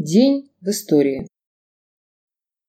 День в истории.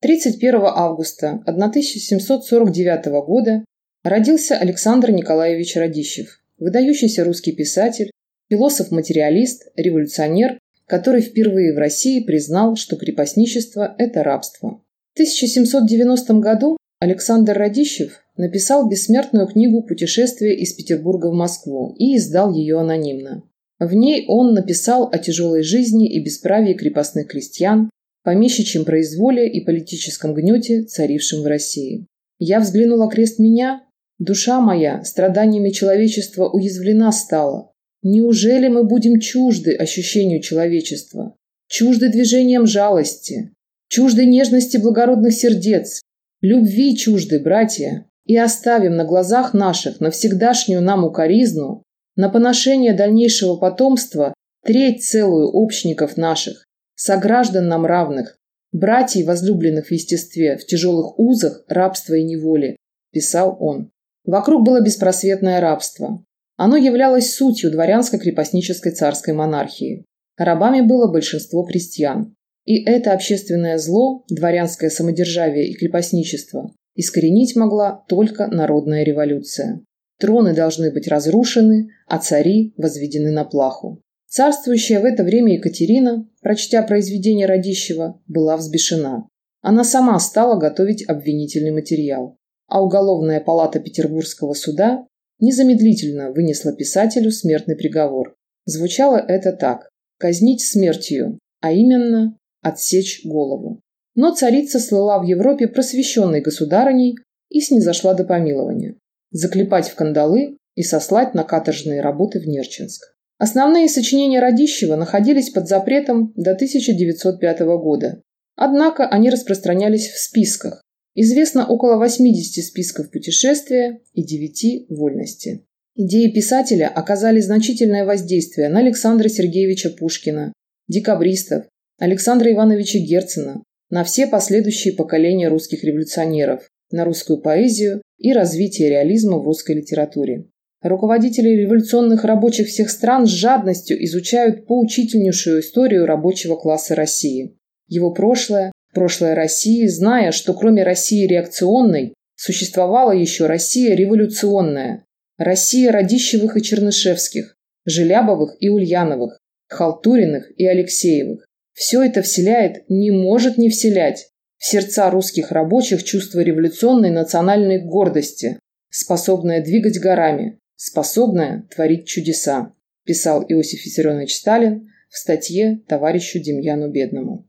31 августа 1749 года родился Александр Николаевич Радищев, выдающийся русский писатель, философ-материалист, революционер, который впервые в России признал, что крепостничество – это рабство. В 1790 году Александр Радищев написал бессмертную книгу «Путешествие из Петербурга в Москву» и издал ее анонимно. В ней он написал о тяжелой жизни и бесправии крепостных крестьян, помещичьем произволе и политическом гнете, царившем в России. Я взглянула крест меня, душа моя страданиями человечества уязвлена стала. Неужели мы будем чужды ощущению человечества, чужды движениям жалости, чужды нежности благородных сердец, любви чужды, братья, и оставим на глазах наших навсегдашнюю нам укоризну, на поношение дальнейшего потомства треть целую общников наших, сограждан нам равных, братьев, возлюбленных в естестве, в тяжелых узах рабства и неволи, писал он. Вокруг было беспросветное рабство. Оно являлось сутью дворянско-крепостнической царской монархии. Рабами было большинство крестьян. И это общественное зло, дворянское самодержавие и крепостничество, искоренить могла только народная революция. Троны должны быть разрушены, а цари возведены на плаху. Царствующая в это время Екатерина, прочтя произведение Радищева, была взбешена. Она сама стала готовить обвинительный материал, а уголовная палата Петербургского суда незамедлительно вынесла писателю смертный приговор. Звучало это так – казнить смертью, а именно отсечь голову. Но царица слыла в Европе просвещенной государыней и снизошла до помилования заклепать в кандалы и сослать на каторжные работы в Нерчинск. Основные сочинения Радищева находились под запретом до 1905 года. Однако они распространялись в списках. Известно около 80 списков путешествия и 9 вольности. Идеи писателя оказали значительное воздействие на Александра Сергеевича Пушкина, декабристов, Александра Ивановича Герцена, на все последующие поколения русских революционеров, на русскую поэзию и развитие реализма в русской литературе. Руководители революционных рабочих всех стран с жадностью изучают поучительнейшую историю рабочего класса России. Его прошлое, прошлое России, зная, что кроме России реакционной, существовала еще Россия революционная, Россия Радищевых и Чернышевских, Желябовых и Ульяновых, Халтуриных и Алексеевых. Все это вселяет, не может не вселять, в сердца русских рабочих чувство революционной национальной гордости, способное двигать горами, способное творить чудеса, писал Иосиф Виссарионович Сталин в статье товарищу Демьяну Бедному.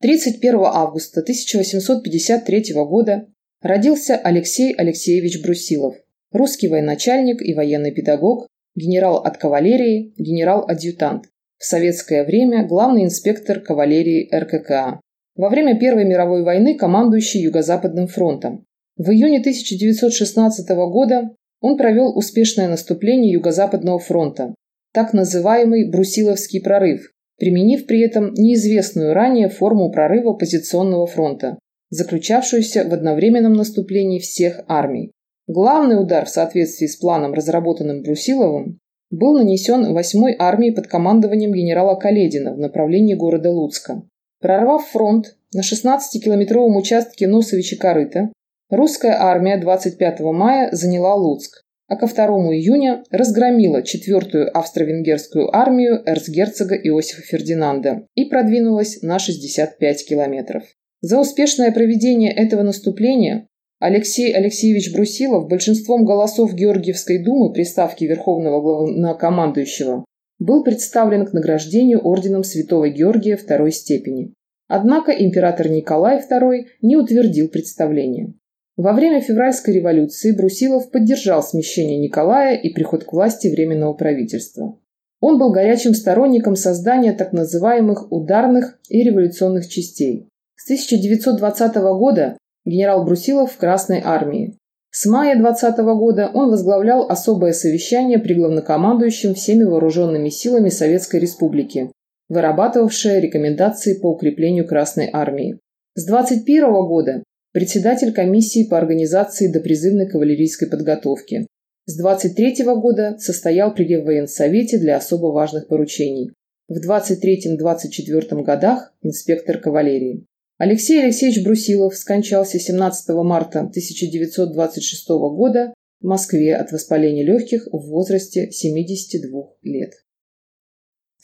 31 августа 1853 года родился Алексей Алексеевич Брусилов, русский военачальник и военный педагог, генерал от кавалерии, генерал-адъютант, в советское время главный инспектор кавалерии РККА. Во время Первой мировой войны командующий Юго-Западным фронтом. В июне 1916 года он провел успешное наступление Юго-Западного фронта, так называемый Брусиловский прорыв, применив при этом неизвестную ранее форму прорыва позиционного фронта, заключавшуюся в одновременном наступлении всех армий. Главный удар в соответствии с планом, разработанным Брусиловым, был нанесен 8-й армией под командованием генерала Каледина в направлении города Луцка. Прорвав фронт на 16-километровом участке Носовичи-Корыта, русская армия 25 мая заняла Луцк, а ко 2 июня разгромила 4-ю австро-венгерскую армию эрцгерцога Иосифа Фердинанда и продвинулась на 65 километров. За успешное проведение этого наступления Алексей Алексеевич Брусилов большинством голосов Георгиевской думы при ставке Верховного главнокомандующего был представлен к награждению орденом Святого Георгия второй степени. Однако император Николай II не утвердил представление. Во время февральской революции Брусилов поддержал смещение Николая и приход к власти Временного правительства. Он был горячим сторонником создания так называемых ударных и революционных частей. С 1920 года генерал Брусилов в Красной армии, с мая 2020 года он возглавлял особое совещание при главнокомандующем всеми вооруженными силами Советской Республики, вырабатывавшее рекомендации по укреплению Красной Армии. С 2021 года председатель комиссии по организации допризывной кавалерийской подготовки. С 23 года состоял при Военсовете для особо важных поручений. в 23-24 годах инспектор кавалерии. Алексей Алексеевич Брусилов скончался 17 марта 1926 года в Москве от воспаления легких в возрасте 72 лет.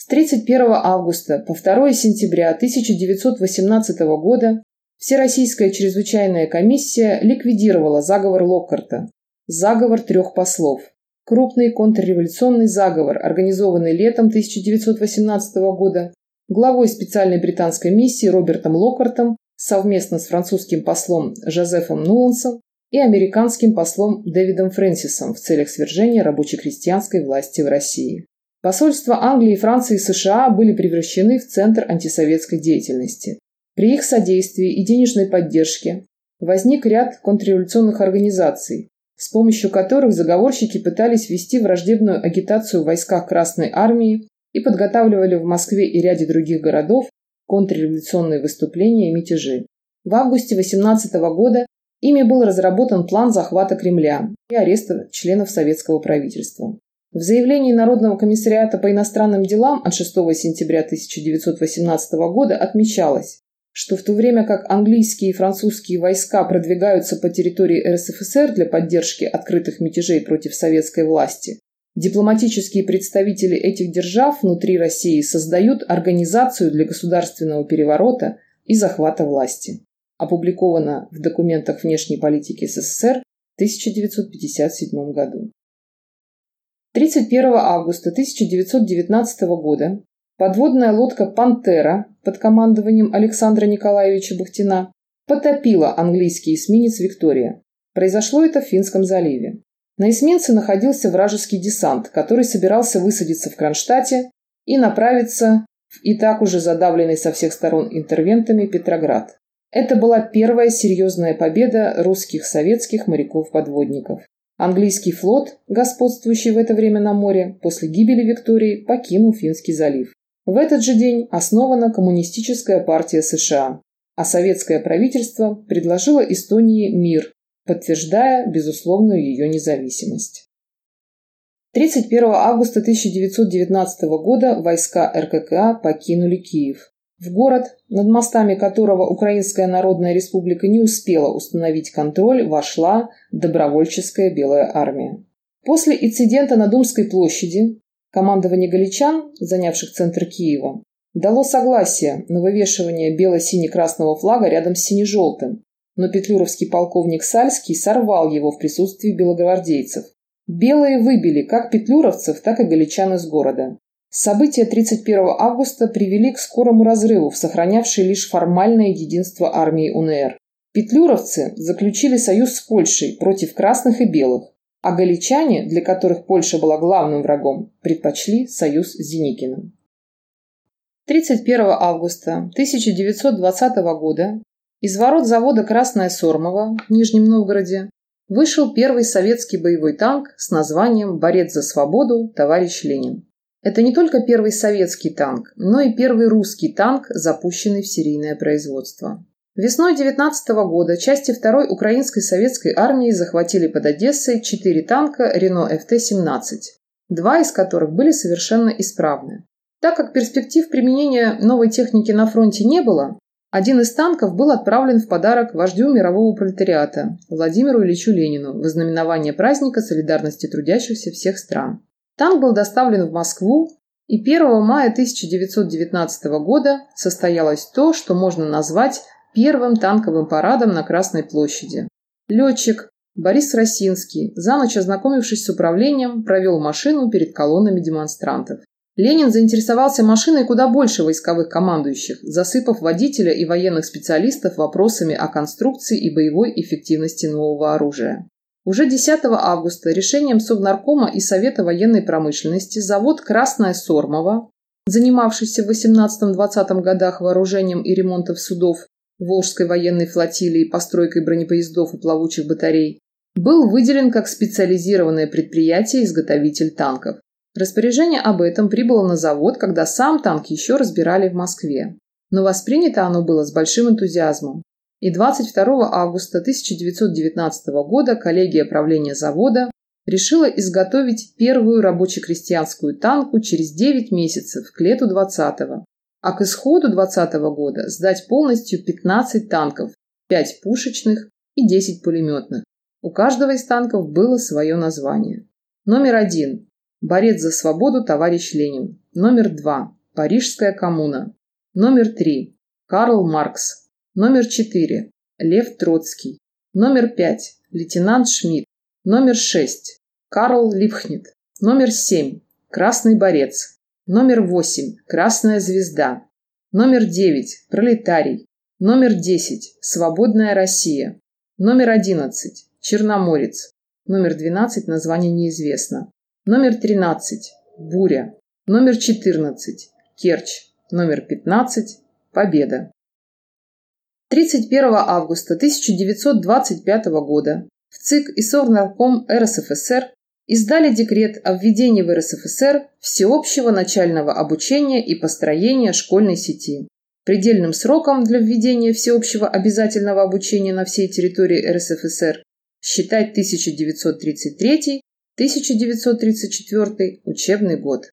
С 31 августа по 2 сентября 1918 года Всероссийская чрезвычайная комиссия ликвидировала заговор Локкарта, заговор трех послов, крупный контрреволюционный заговор, организованный летом 1918 года главой специальной британской миссии Робертом Локкартом совместно с французским послом Жозефом Нулансом и американским послом Дэвидом Фрэнсисом в целях свержения рабоче-крестьянской власти в России. Посольства Англии, Франции и США были превращены в центр антисоветской деятельности. При их содействии и денежной поддержке возник ряд контрреволюционных организаций, с помощью которых заговорщики пытались вести враждебную агитацию в войсках Красной Армии и подготавливали в Москве и ряде других городов контрреволюционные выступления и мятежи. В августе 18 года ими был разработан план захвата Кремля и ареста членов советского правительства. В заявлении Народного комиссариата по иностранным делам от 6 сентября 1918 года отмечалось, что в то время как английские и французские войска продвигаются по территории РСФСР для поддержки открытых мятежей против советской власти, дипломатические представители этих держав внутри России создают организацию для государственного переворота и захвата власти. Опубликовано в документах внешней политики СССР в 1957 году. 31 августа 1919 года подводная лодка «Пантера» под командованием Александра Николаевича Бухтина потопила английский эсминец «Виктория». Произошло это в Финском заливе. На эсминце находился вражеский десант, который собирался высадиться в Кронштадте и направиться в и так уже задавленный со всех сторон интервентами Петроград. Это была первая серьезная победа русских советских моряков-подводников. Английский флот, господствующий в это время на море, после гибели Виктории покинул Финский залив. В этот же день основана Коммунистическая партия США, а советское правительство предложило Эстонии мир, подтверждая безусловную ее независимость. 31 августа 1919 года войска РККА покинули Киев. В город, над мостами которого Украинская Народная Республика не успела установить контроль, вошла добровольческая Белая армия. После инцидента на Думской площади командование галичан, занявших центр Киева, дало согласие на вывешивание бело-сине-красного флага рядом с сине-желтым, но петлюровский полковник Сальский сорвал его в присутствии белогвардейцев. Белые выбили как петлюровцев, так и галичан из города. События 31 августа привели к скорому разрыву в сохранявшей лишь формальное единство армии УНР. Петлюровцы заключили союз с Польшей против красных и белых, а галичане, для которых Польша была главным врагом, предпочли союз с Зеникиным. 31 августа 1920 года из ворот завода «Красная Сормова» в Нижнем Новгороде вышел первый советский боевой танк с названием «Борец за свободу. Товарищ Ленин». Это не только первый советский танк, но и первый русский танк, запущенный в серийное производство. Весной 19 года части 2-й Украинской советской армии захватили под Одессой четыре танка Рено ФТ-17, два из которых были совершенно исправны. Так как перспектив применения новой техники на фронте не было, один из танков был отправлен в подарок вождю мирового пролетариата Владимиру Ильичу Ленину в знаменование праздника солидарности трудящихся всех стран. Танк был доставлен в Москву, и 1 мая 1919 года состоялось то, что можно назвать первым танковым парадом на Красной площади. Летчик Борис Росинский, за ночь ознакомившись с управлением, провел машину перед колоннами демонстрантов. Ленин заинтересовался машиной куда больше войсковых командующих, засыпав водителя и военных специалистов вопросами о конструкции и боевой эффективности нового оружия. Уже 10 августа решением Совнаркома и Совета военной промышленности завод «Красная Сормова», занимавшийся в 18-20 годах вооружением и ремонтом судов Волжской военной флотилии, постройкой бронепоездов и плавучих батарей, был выделен как специализированное предприятие-изготовитель танков. Распоряжение об этом прибыло на завод, когда сам танк еще разбирали в Москве. Но воспринято оно было с большим энтузиазмом и 22 августа 1919 года коллегия правления завода решила изготовить первую рабоче-крестьянскую танку через 9 месяцев, к лету 20-го, а к исходу 20 -го года сдать полностью 15 танков, 5 пушечных и 10 пулеметных. У каждого из танков было свое название. Номер один – борец за свободу товарищ Ленин. Номер два – Парижская коммуна. Номер три – Карл Маркс. Номер четыре – Лев Троцкий. Номер пять – лейтенант Шмидт. Номер шесть – Карл Липхнет. Номер семь – Красный борец. Номер восемь – Красная звезда. Номер девять – Пролетарий. Номер десять – Свободная Россия. Номер одиннадцать – Черноморец. Номер двенадцать – название неизвестно. Номер тринадцать – Буря. Номер четырнадцать – Керчь. Номер пятнадцать – Победа. 31 августа 1925 года в ЦИК и Совнарком РСФСР издали декрет о введении в РСФСР всеобщего начального обучения и построения школьной сети. Предельным сроком для введения всеобщего обязательного обучения на всей территории РСФСР считать 1933-1934 учебный год.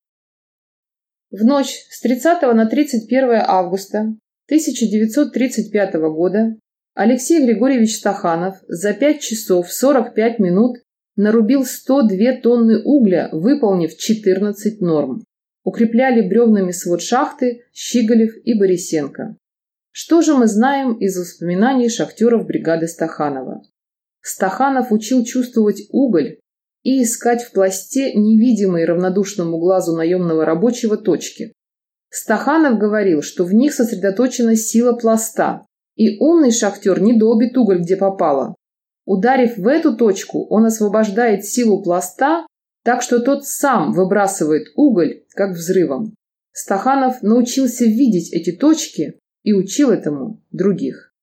В ночь с 30 на 31 августа 1935 года Алексей Григорьевич Стаханов за 5 часов 45 минут нарубил 102 тонны угля, выполнив 14 норм. Укрепляли бревнами свод шахты Щиголев и Борисенко. Что же мы знаем из воспоминаний шахтеров бригады Стаханова? Стаханов учил чувствовать уголь и искать в пласте невидимые равнодушному глазу наемного рабочего точки. Стаханов говорил, что в них сосредоточена сила пласта, и умный шахтер не долбит уголь, где попало. Ударив в эту точку, он освобождает силу пласта, так что тот сам выбрасывает уголь, как взрывом. Стаханов научился видеть эти точки и учил этому других.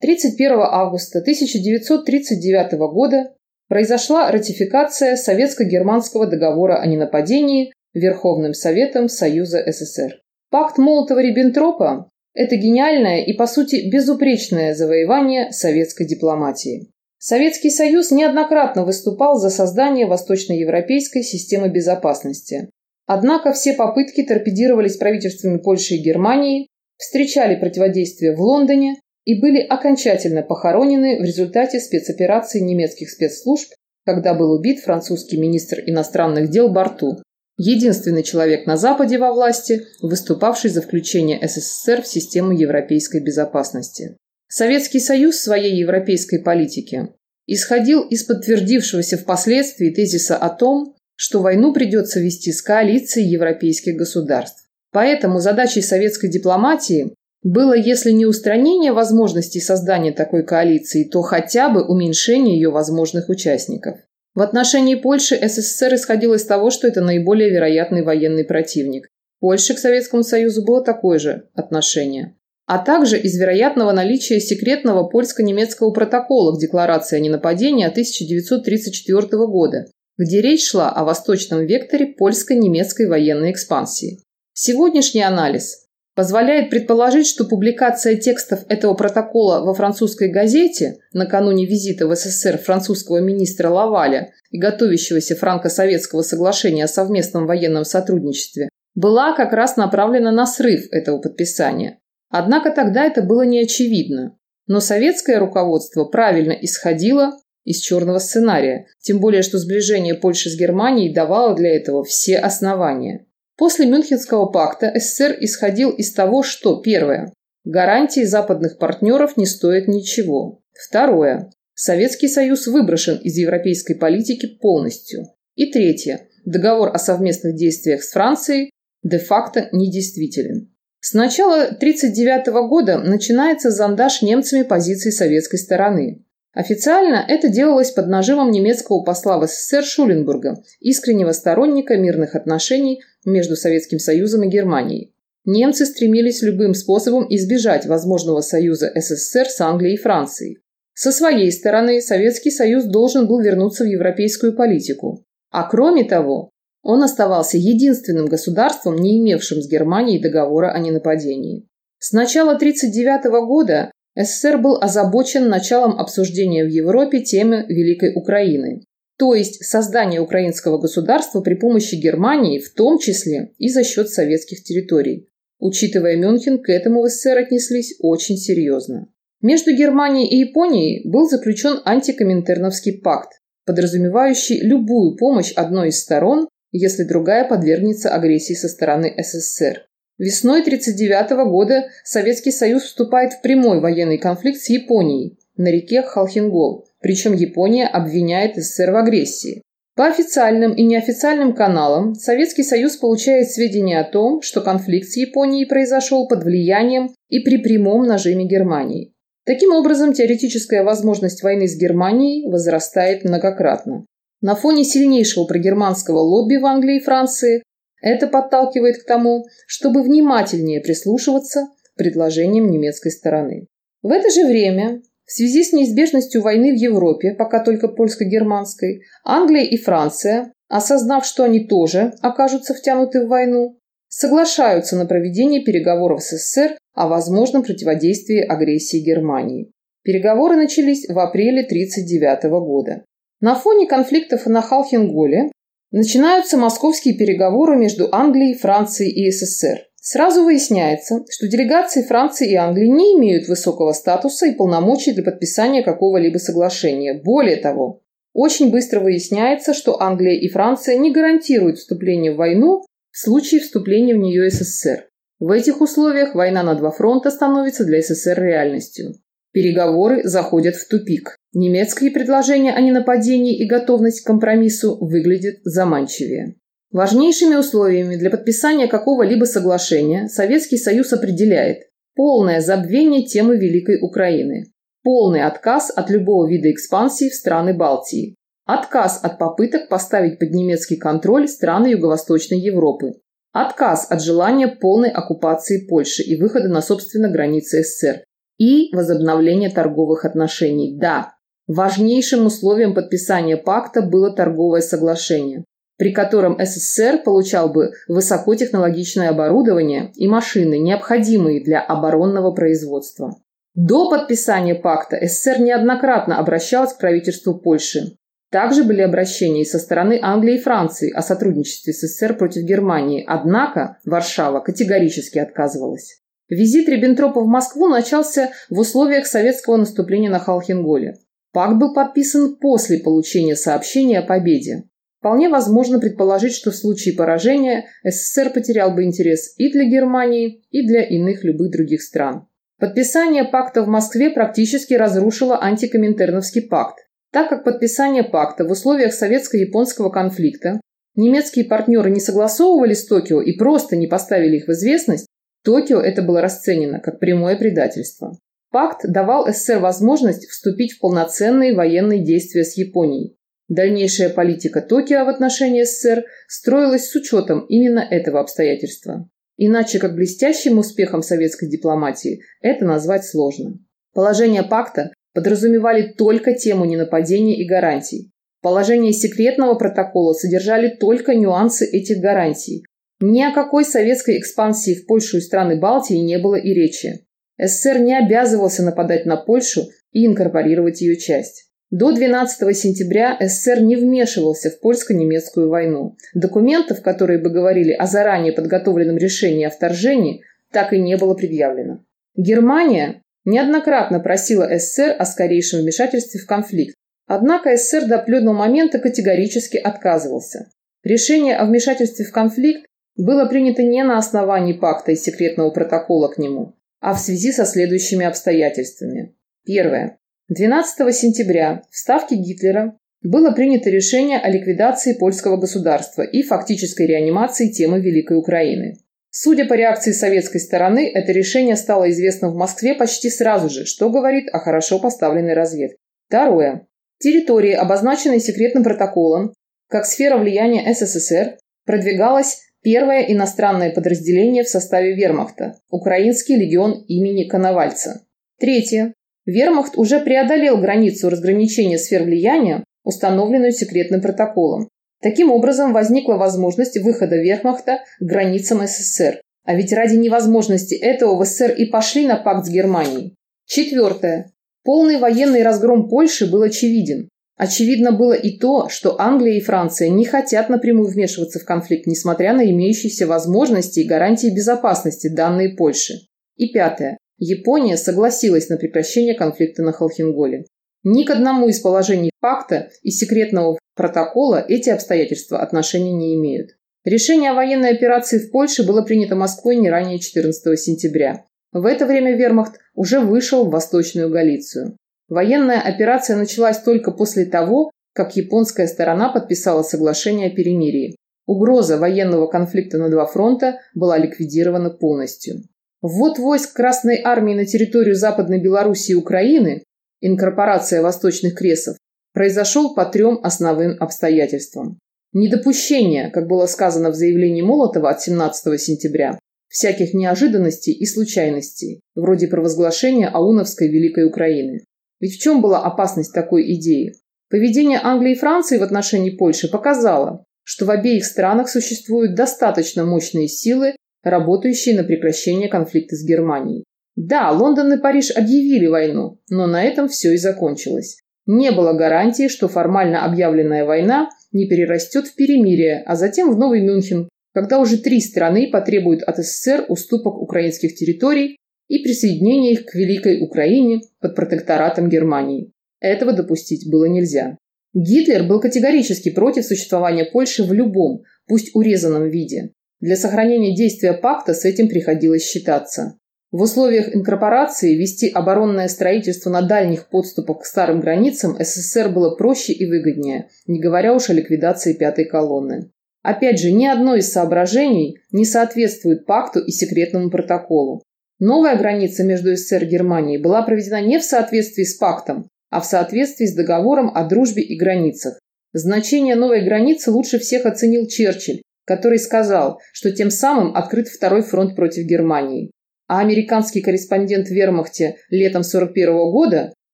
31 августа 1939 года произошла ратификация Советско-германского договора о ненападении Верховным Советом Союза СССР. Пакт Молотова-Риббентропа – это гениальное и, по сути, безупречное завоевание советской дипломатии. Советский Союз неоднократно выступал за создание восточноевропейской системы безопасности. Однако все попытки торпедировались правительствами Польши и Германии, встречали противодействие в Лондоне и были окончательно похоронены в результате спецоперации немецких спецслужб, когда был убит французский министр иностранных дел Барту, единственный человек на Западе во власти, выступавший за включение СССР в систему европейской безопасности. Советский Союз в своей европейской политике исходил из подтвердившегося впоследствии тезиса о том, что войну придется вести с коалицией европейских государств. Поэтому задачей советской дипломатии было, если не устранение возможностей создания такой коалиции, то хотя бы уменьшение ее возможных участников. В отношении Польши СССР исходил из того, что это наиболее вероятный военный противник. Польше к Советскому Союзу было такое же отношение. А также из вероятного наличия секретного польско-немецкого протокола к декларации о ненападении 1934 года, где речь шла о восточном векторе польско-немецкой военной экспансии. Сегодняшний анализ позволяет предположить, что публикация текстов этого протокола во французской газете накануне визита в СССР французского министра Лаваля и готовящегося франко-советского соглашения о совместном военном сотрудничестве была как раз направлена на срыв этого подписания. Однако тогда это было не очевидно. Но советское руководство правильно исходило из черного сценария, тем более что сближение Польши с Германией давало для этого все основания. После Мюнхенского пакта СССР исходил из того, что первое – гарантии западных партнеров не стоят ничего. Второе – Советский Союз выброшен из европейской политики полностью. И третье – договор о совместных действиях с Францией де-факто недействителен. С начала 1939 года начинается зондаж немцами позиций советской стороны. Официально это делалось под нажимом немецкого посла в СССР Шуленбурга, искреннего сторонника мирных отношений между Советским Союзом и Германией. Немцы стремились любым способом избежать возможного союза СССР с Англией и Францией. Со своей стороны Советский Союз должен был вернуться в европейскую политику. А кроме того, он оставался единственным государством, не имевшим с Германией договора о ненападении. С начала 1939 года СССР был озабочен началом обсуждения в Европе темы Великой Украины. то есть создание украинского государства при помощи Германии, в том числе и за счет советских территорий. Учитывая Мюнхен, к этому в СССР отнеслись очень серьезно. Между Германией и Японией был заключен антикоминтерновский пакт, подразумевающий любую помощь одной из сторон, если другая подвергнется агрессии со стороны СССР. Весной 1939 года Советский Союз вступает в прямой военный конфликт с Японией на реке Халхингол, причем Япония обвиняет СССР в агрессии. По официальным и неофициальным каналам Советский Союз получает сведения о том, что конфликт с Японией произошел под влиянием и при прямом нажиме Германии. Таким образом, теоретическая возможность войны с Германией возрастает многократно. На фоне сильнейшего прогерманского лобби в Англии и Франции это подталкивает к тому, чтобы внимательнее прислушиваться к предложениям немецкой стороны. В это же время в связи с неизбежностью войны в Европе, пока только польско-германской, Англия и Франция, осознав, что они тоже окажутся втянуты в войну, соглашаются на проведение переговоров с СССР о возможном противодействии агрессии Германии. Переговоры начались в апреле 1939 года. На фоне конфликтов на Халхинголе начинаются московские переговоры между Англией, Францией и СССР. Сразу выясняется, что делегации Франции и Англии не имеют высокого статуса и полномочий для подписания какого-либо соглашения. Более того, очень быстро выясняется, что Англия и Франция не гарантируют вступление в войну в случае вступления в нее СССР. В этих условиях война на два фронта становится для СССР реальностью. Переговоры заходят в тупик. Немецкие предложения о ненападении и готовность к компромиссу выглядят заманчивее. Важнейшими условиями для подписания какого-либо соглашения Советский Союз определяет полное забвение темы Великой Украины, полный отказ от любого вида экспансии в страны Балтии, отказ от попыток поставить под немецкий контроль страны Юго-Восточной Европы, отказ от желания полной оккупации Польши и выхода на собственно границы СССР и возобновление торговых отношений. Да, важнейшим условием подписания пакта было торговое соглашение при котором СССР получал бы высокотехнологичное оборудование и машины, необходимые для оборонного производства. До подписания пакта СССР неоднократно обращалась к правительству Польши. Также были обращения со стороны Англии и Франции о сотрудничестве с СССР против Германии, однако Варшава категорически отказывалась. Визит Риббентропа в Москву начался в условиях советского наступления на Халхинголе. Пакт был подписан после получения сообщения о победе. Вполне возможно предположить, что в случае поражения СССР потерял бы интерес и для Германии, и для иных любых других стран. Подписание пакта в Москве практически разрушило антикоминтерновский пакт, так как подписание пакта в условиях советско-японского конфликта немецкие партнеры не согласовывали с Токио и просто не поставили их в известность, Токио это было расценено как прямое предательство. Пакт давал СССР возможность вступить в полноценные военные действия с Японией. Дальнейшая политика Токио в отношении СССР строилась с учетом именно этого обстоятельства. Иначе как блестящим успехом советской дипломатии это назвать сложно. Положения пакта подразумевали только тему ненападения и гарантий. Положения секретного протокола содержали только нюансы этих гарантий. Ни о какой советской экспансии в Польшу и страны Балтии не было и речи. СССР не обязывался нападать на Польшу и инкорпорировать ее часть. До 12 сентября СССР не вмешивался в польско-немецкую войну. Документов, которые бы говорили о заранее подготовленном решении о вторжении, так и не было предъявлено. Германия неоднократно просила СССР о скорейшем вмешательстве в конфликт, однако СССР до определенного момента категорически отказывался. Решение о вмешательстве в конфликт было принято не на основании пакта и секретного протокола к нему, а в связи со следующими обстоятельствами. Первое. 12 сентября в Ставке Гитлера было принято решение о ликвидации польского государства и фактической реанимации темы Великой Украины. Судя по реакции советской стороны, это решение стало известно в Москве почти сразу же, что говорит о хорошо поставленной разведке. Второе. Территории, обозначенной секретным протоколом, как сфера влияния СССР, продвигалось первое иностранное подразделение в составе вермахта – Украинский легион имени Коновальца. Третье. Вермахт уже преодолел границу разграничения сфер влияния, установленную секретным протоколом. Таким образом, возникла возможность выхода Вермахта к границам СССР. А ведь ради невозможности этого в СССР и пошли на пакт с Германией. Четвертое. Полный военный разгром Польши был очевиден. Очевидно было и то, что Англия и Франция не хотят напрямую вмешиваться в конфликт, несмотря на имеющиеся возможности и гарантии безопасности, данные Польше. И пятое. Япония согласилась на прекращение конфликта на Холхенголе. Ни к одному из положений пакта и секретного протокола эти обстоятельства отношения не имеют. Решение о военной операции в Польше было принято Москвой не ранее 14 сентября. В это время вермахт уже вышел в Восточную Галицию. Военная операция началась только после того, как японская сторона подписала соглашение о перемирии. Угроза военного конфликта на два фронта была ликвидирована полностью. Ввод войск Красной Армии на территорию Западной Белоруссии и Украины, инкорпорация Восточных Кресов, произошел по трем основным обстоятельствам. Недопущение, как было сказано в заявлении Молотова от 17 сентября, всяких неожиданностей и случайностей, вроде провозглашения Ауновской Великой Украины. Ведь в чем была опасность такой идеи? Поведение Англии и Франции в отношении Польши показало, что в обеих странах существуют достаточно мощные силы, работающие на прекращение конфликта с Германией. Да, Лондон и Париж объявили войну, но на этом все и закончилось. Не было гарантии, что формально объявленная война не перерастет в перемирие, а затем в Новый Мюнхен, когда уже три страны потребуют от СССР уступок украинских территорий и присоединения их к Великой Украине под протекторатом Германии. Этого допустить было нельзя. Гитлер был категорически против существования Польши в любом, пусть урезанном виде. Для сохранения действия пакта с этим приходилось считаться. В условиях инкорпорации вести оборонное строительство на дальних подступах к старым границам СССР было проще и выгоднее, не говоря уж о ликвидации пятой колонны. Опять же, ни одно из соображений не соответствует пакту и секретному протоколу. Новая граница между СССР и Германией была проведена не в соответствии с пактом, а в соответствии с договором о дружбе и границах. Значение новой границы лучше всех оценил Черчилль, который сказал, что тем самым открыт второй фронт против Германии. А американский корреспондент Вермахте летом 41 года,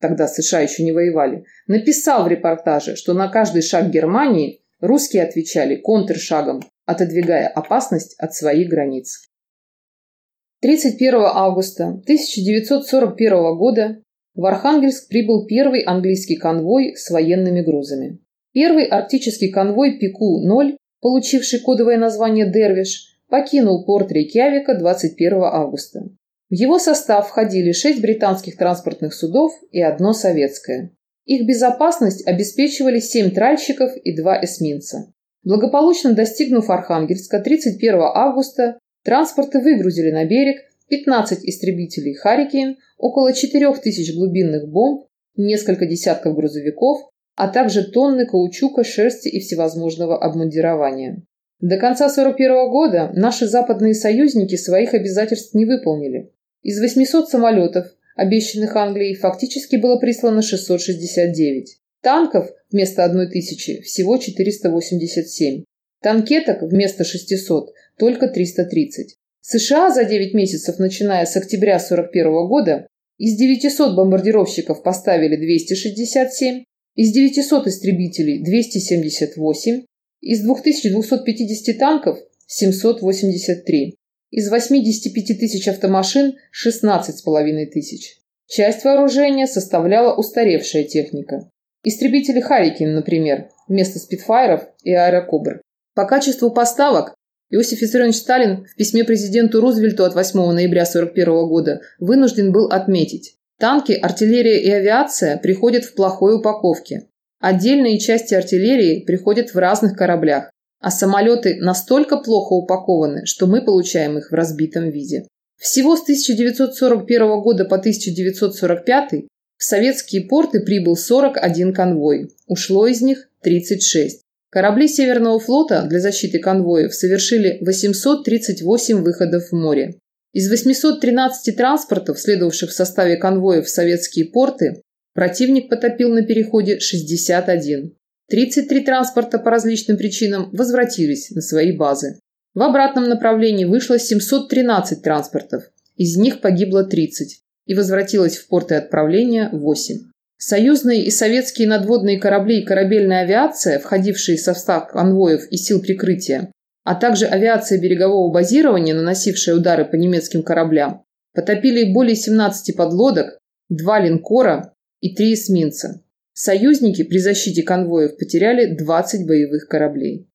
тогда США еще не воевали, написал в репортаже, что на каждый шаг Германии русские отвечали контршагом, отодвигая опасность от своих границ. 31 августа 1941 года в Архангельск прибыл первый английский конвой с военными грузами. Первый арктический конвой Пику-0, получивший кодовое название «Дервиш», покинул порт Рейкьявика 21 августа. В его состав входили шесть британских транспортных судов и одно советское. Их безопасность обеспечивали семь тральщиков и два эсминца. Благополучно достигнув Архангельска 31 августа, Транспорты выгрузили на берег 15 истребителей «Харрикен», около 4000 глубинных бомб, несколько десятков грузовиков, а также тонны каучука, шерсти и всевозможного обмундирования. До конца 1941 года наши западные союзники своих обязательств не выполнили. Из 800 самолетов, обещанных Англией, фактически было прислано 669. Танков вместо 1000 всего 487. Танкеток вместо 600 только 330. США за 9 месяцев, начиная с октября 1941 года, из 900 бомбардировщиков поставили 267, из 900 истребителей 278, из 2250 танков 783, из 85 тысяч автомашин 16,5 тысяч. Часть вооружения составляла устаревшая техника. Истребители «Харрикен», например, вместо «Спитфайров» и «Аэрокобр». По качеству поставок Иосиф Виссарионович Сталин в письме президенту Рузвельту от 8 ноября 1941 года вынужден был отметить, танки, артиллерия и авиация приходят в плохой упаковке. Отдельные части артиллерии приходят в разных кораблях, а самолеты настолько плохо упакованы, что мы получаем их в разбитом виде. Всего с 1941 года по 1945 в советские порты прибыл 41 конвой, ушло из них 36. Корабли Северного флота для защиты конвоев совершили 838 выходов в море. Из 813 транспортов, следовавших в составе конвоев в советские порты, противник потопил на переходе 61. 33 транспорта по различным причинам возвратились на свои базы. В обратном направлении вышло 713 транспортов, из них погибло 30 и возвратилось в порты отправления 8. Союзные и советские надводные корабли и корабельная авиация, входившие в состав конвоев и сил прикрытия, а также авиация берегового базирования, наносившая удары по немецким кораблям, потопили более 17 подлодок, два линкора и три эсминца. Союзники при защите конвоев потеряли 20 боевых кораблей.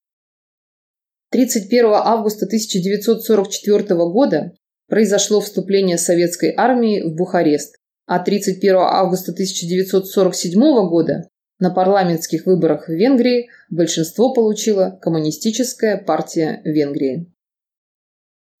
31 августа 1944 года произошло вступление советской армии в Бухарест, а 31 августа 1947 года на парламентских выборах в Венгрии большинство получила Коммунистическая партия Венгрии.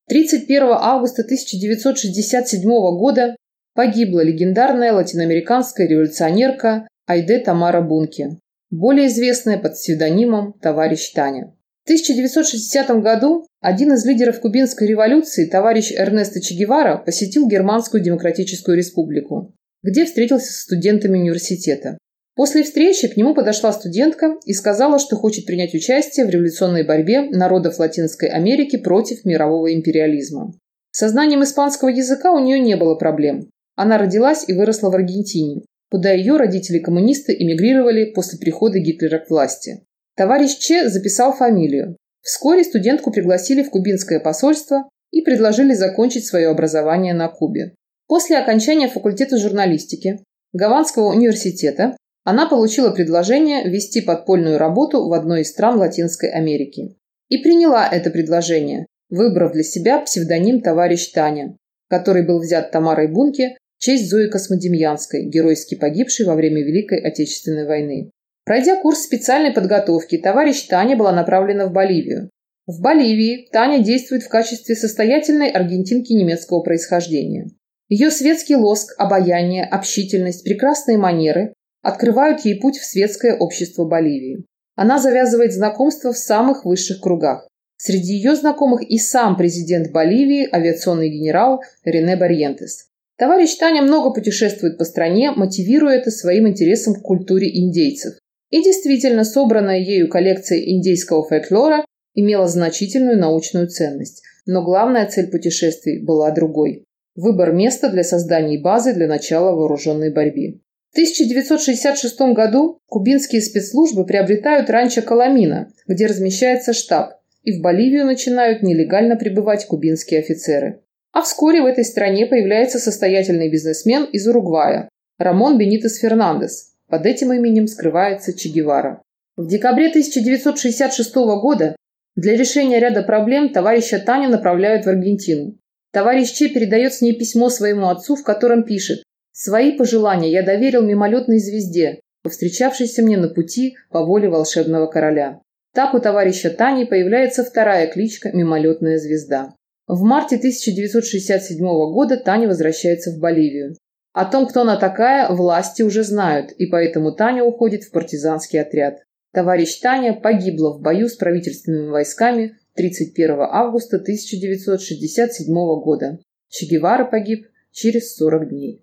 31 августа 1967 года погибла легендарная латиноамериканская революционерка Айде Тамара Бунке, более известная под псевдонимом «Товарищ Таня». В 1960 году один из лидеров кубинской революции, товарищ Эрнесто Че Гевара, посетил Германскую Демократическую Республику, где встретился с студентами университета. После встречи к нему подошла студентка и сказала, что хочет принять участие в революционной борьбе народов Латинской Америки против мирового империализма. С знанием испанского языка у нее не было проблем. Она родилась и выросла в Аргентине, куда ее родители-коммунисты эмигрировали после прихода Гитлера к власти. Товарищ Че записал фамилию. Вскоре студентку пригласили в кубинское посольство и предложили закончить свое образование на Кубе. После окончания факультета журналистики Гаванского университета она получила предложение вести подпольную работу в одной из стран Латинской Америки. И приняла это предложение, выбрав для себя псевдоним «Товарищ Таня», который был взят Тамарой Бунке в честь Зои Космодемьянской, геройски погибшей во время Великой Отечественной войны. Пройдя курс специальной подготовки, товарищ Таня была направлена в Боливию. В Боливии Таня действует в качестве состоятельной аргентинки немецкого происхождения. Ее светский лоск, обаяние, общительность, прекрасные манеры открывают ей путь в светское общество Боливии. Она завязывает знакомства в самых высших кругах. Среди ее знакомых и сам президент Боливии, авиационный генерал Рене Барьентес. Товарищ Таня много путешествует по стране, мотивируя это своим интересом к культуре индейцев. И действительно, собранная ею коллекция индейского фольклора имела значительную научную ценность. Но главная цель путешествий была другой – выбор места для создания базы для начала вооруженной борьбы. В 1966 году кубинские спецслужбы приобретают ранчо Коломина, где размещается штаб, и в Боливию начинают нелегально прибывать кубинские офицеры. А вскоре в этой стране появляется состоятельный бизнесмен из Уругвая – Рамон Бенитес Фернандес, под этим именем скрывается Че Гевара. В декабре 1966 года для решения ряда проблем товарища Таня направляют в Аргентину. Товарищ Че передает с ней письмо своему отцу, в котором пишет «Свои пожелания я доверил мимолетной звезде, повстречавшейся мне на пути по воле волшебного короля». Так у товарища Тани появляется вторая кличка «Мимолетная звезда». В марте 1967 года Таня возвращается в Боливию. О том, кто она такая, власти уже знают, и поэтому Таня уходит в партизанский отряд. Товарищ Таня погибла в бою с правительственными войсками 31 августа 1967 года. Че Гевара погиб через 40 дней.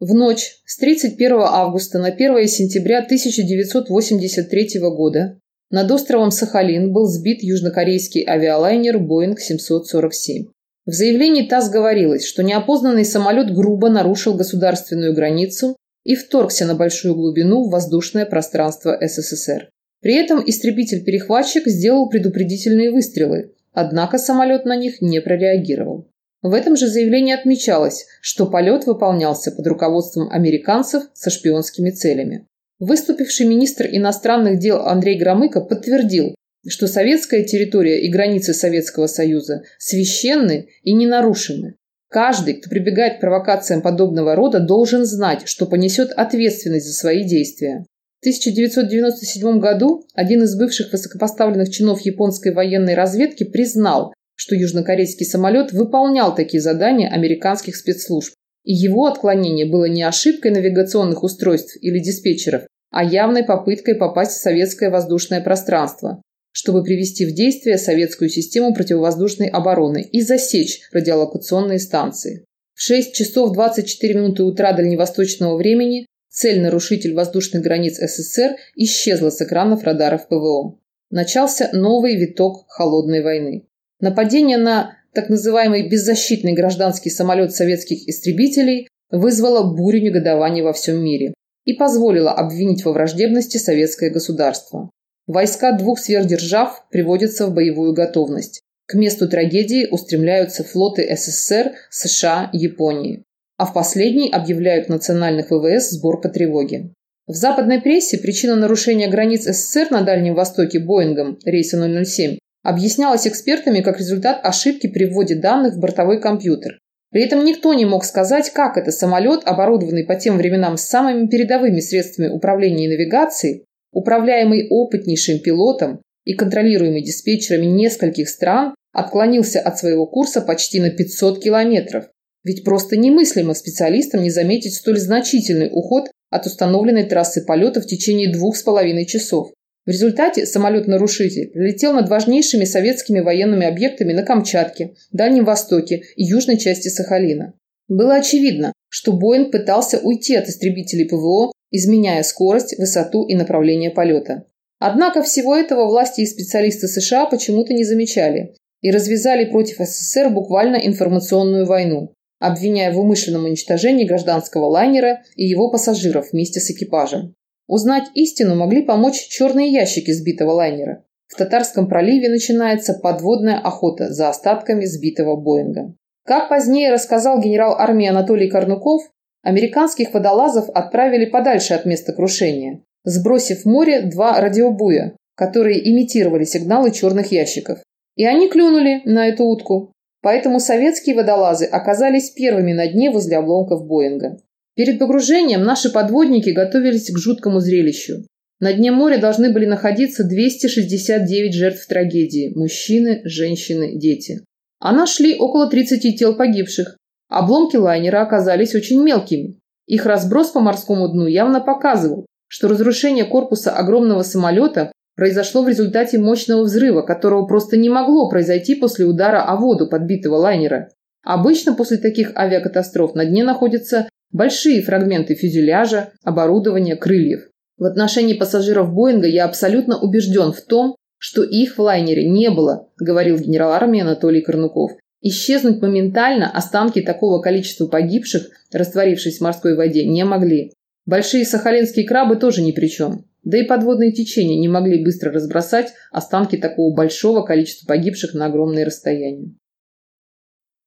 В ночь с 31 августа на 1 сентября 1983 года над островом Сахалин был сбит южнокорейский авиалайнер Boeing 747. В заявлении ТАСС говорилось, что неопознанный самолет грубо нарушил государственную границу и вторгся на большую глубину в воздушное пространство СССР. При этом истребитель-перехватчик сделал предупредительные выстрелы, однако самолет на них не прореагировал. В этом же заявлении отмечалось, что полет выполнялся под руководством американцев со шпионскими целями. Выступивший министр иностранных дел Андрей Громыко подтвердил, что советская территория и границы Советского Союза священны и ненарушимы. Каждый, кто прибегает к провокациям подобного рода, должен знать, что понесет ответственность за свои действия. В 1997 году один из бывших высокопоставленных чинов японской военной разведки признал, что южнокорейский самолет выполнял такие задания американских спецслужб, и его отклонение было не ошибкой навигационных устройств или диспетчеров, а явной попыткой попасть в советское воздушное пространство чтобы привести в действие советскую систему противовоздушной обороны и засечь радиолокационные станции. В 6 часов 24 минуты утра дальневосточного времени цель-нарушитель воздушных границ СССР исчезла с экранов радаров ПВО. Начался новый виток холодной войны. Нападение на так называемый беззащитный гражданский самолет советских истребителей вызвало бурю негодования во всем мире и позволило обвинить во враждебности советское государство. Войска двух сверхдержав приводятся в боевую готовность. К месту трагедии устремляются флоты СССР, США, Японии. А в последний объявляют национальных ВВС сбор по тревоге. В западной прессе причина нарушения границ СССР на Дальнем Востоке Боингом рейса 007 объяснялась экспертами как результат ошибки при вводе данных в бортовой компьютер. При этом никто не мог сказать, как это самолет, оборудованный по тем временам самыми передовыми средствами управления и навигации, управляемый опытнейшим пилотом и контролируемый диспетчерами нескольких стран, отклонился от своего курса почти на 500 километров. Ведь просто немыслимо специалистам не заметить столь значительный уход от установленной трассы полета в течение двух с половиной часов. В результате самолет-нарушитель прилетел над важнейшими советскими военными объектами на Камчатке, Дальнем Востоке и южной части Сахалина. Было очевидно, что Боинг пытался уйти от истребителей ПВО, изменяя скорость, высоту и направление полета. Однако всего этого власти и специалисты США почему-то не замечали и развязали против СССР буквально информационную войну, обвиняя в умышленном уничтожении гражданского лайнера и его пассажиров вместе с экипажем. Узнать истину могли помочь черные ящики сбитого лайнера. В Татарском проливе начинается подводная охота за остатками сбитого Боинга. Как позднее рассказал генерал армии Анатолий Корнуков, американских водолазов отправили подальше от места крушения, сбросив в море два радиобуя, которые имитировали сигналы черных ящиков. И они клюнули на эту утку. Поэтому советские водолазы оказались первыми на дне возле обломков Боинга. Перед погружением наши подводники готовились к жуткому зрелищу. На дне моря должны были находиться 269 жертв трагедии – мужчины, женщины, дети. А нашли около 30 тел погибших. Обломки лайнера оказались очень мелкими. Их разброс по морскому дну явно показывал, что разрушение корпуса огромного самолета произошло в результате мощного взрыва, которого просто не могло произойти после удара о воду подбитого лайнера. Обычно после таких авиакатастроф на дне находятся Большие фрагменты фюзеляжа, оборудования, крыльев. В отношении пассажиров Боинга я абсолютно убежден в том, что их в лайнере не было, говорил генерал армии Анатолий Корнуков. Исчезнуть моментально останки такого количества погибших, растворившись в морской воде, не могли. Большие сахалинские крабы тоже ни при чем. Да и подводные течения не могли быстро разбросать останки такого большого количества погибших на огромные расстояния.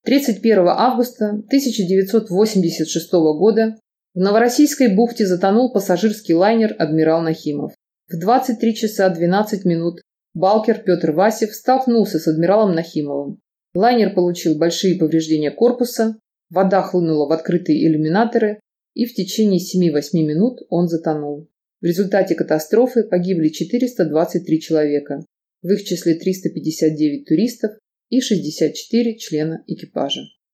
31 августа 1986 года в Новороссийской бухте затонул пассажирский лайнер «Адмирал Нахимов». В 23 часа 12 минут Балкер Петр Васев столкнулся с адмиралом Нахимовым. Лайнер получил большие повреждения корпуса, вода хлынула в открытые иллюминаторы, и в течение 7-8 минут он затонул. В результате катастрофы погибли 423 человека, в их числе 359 туристов и 64 члена экипажа.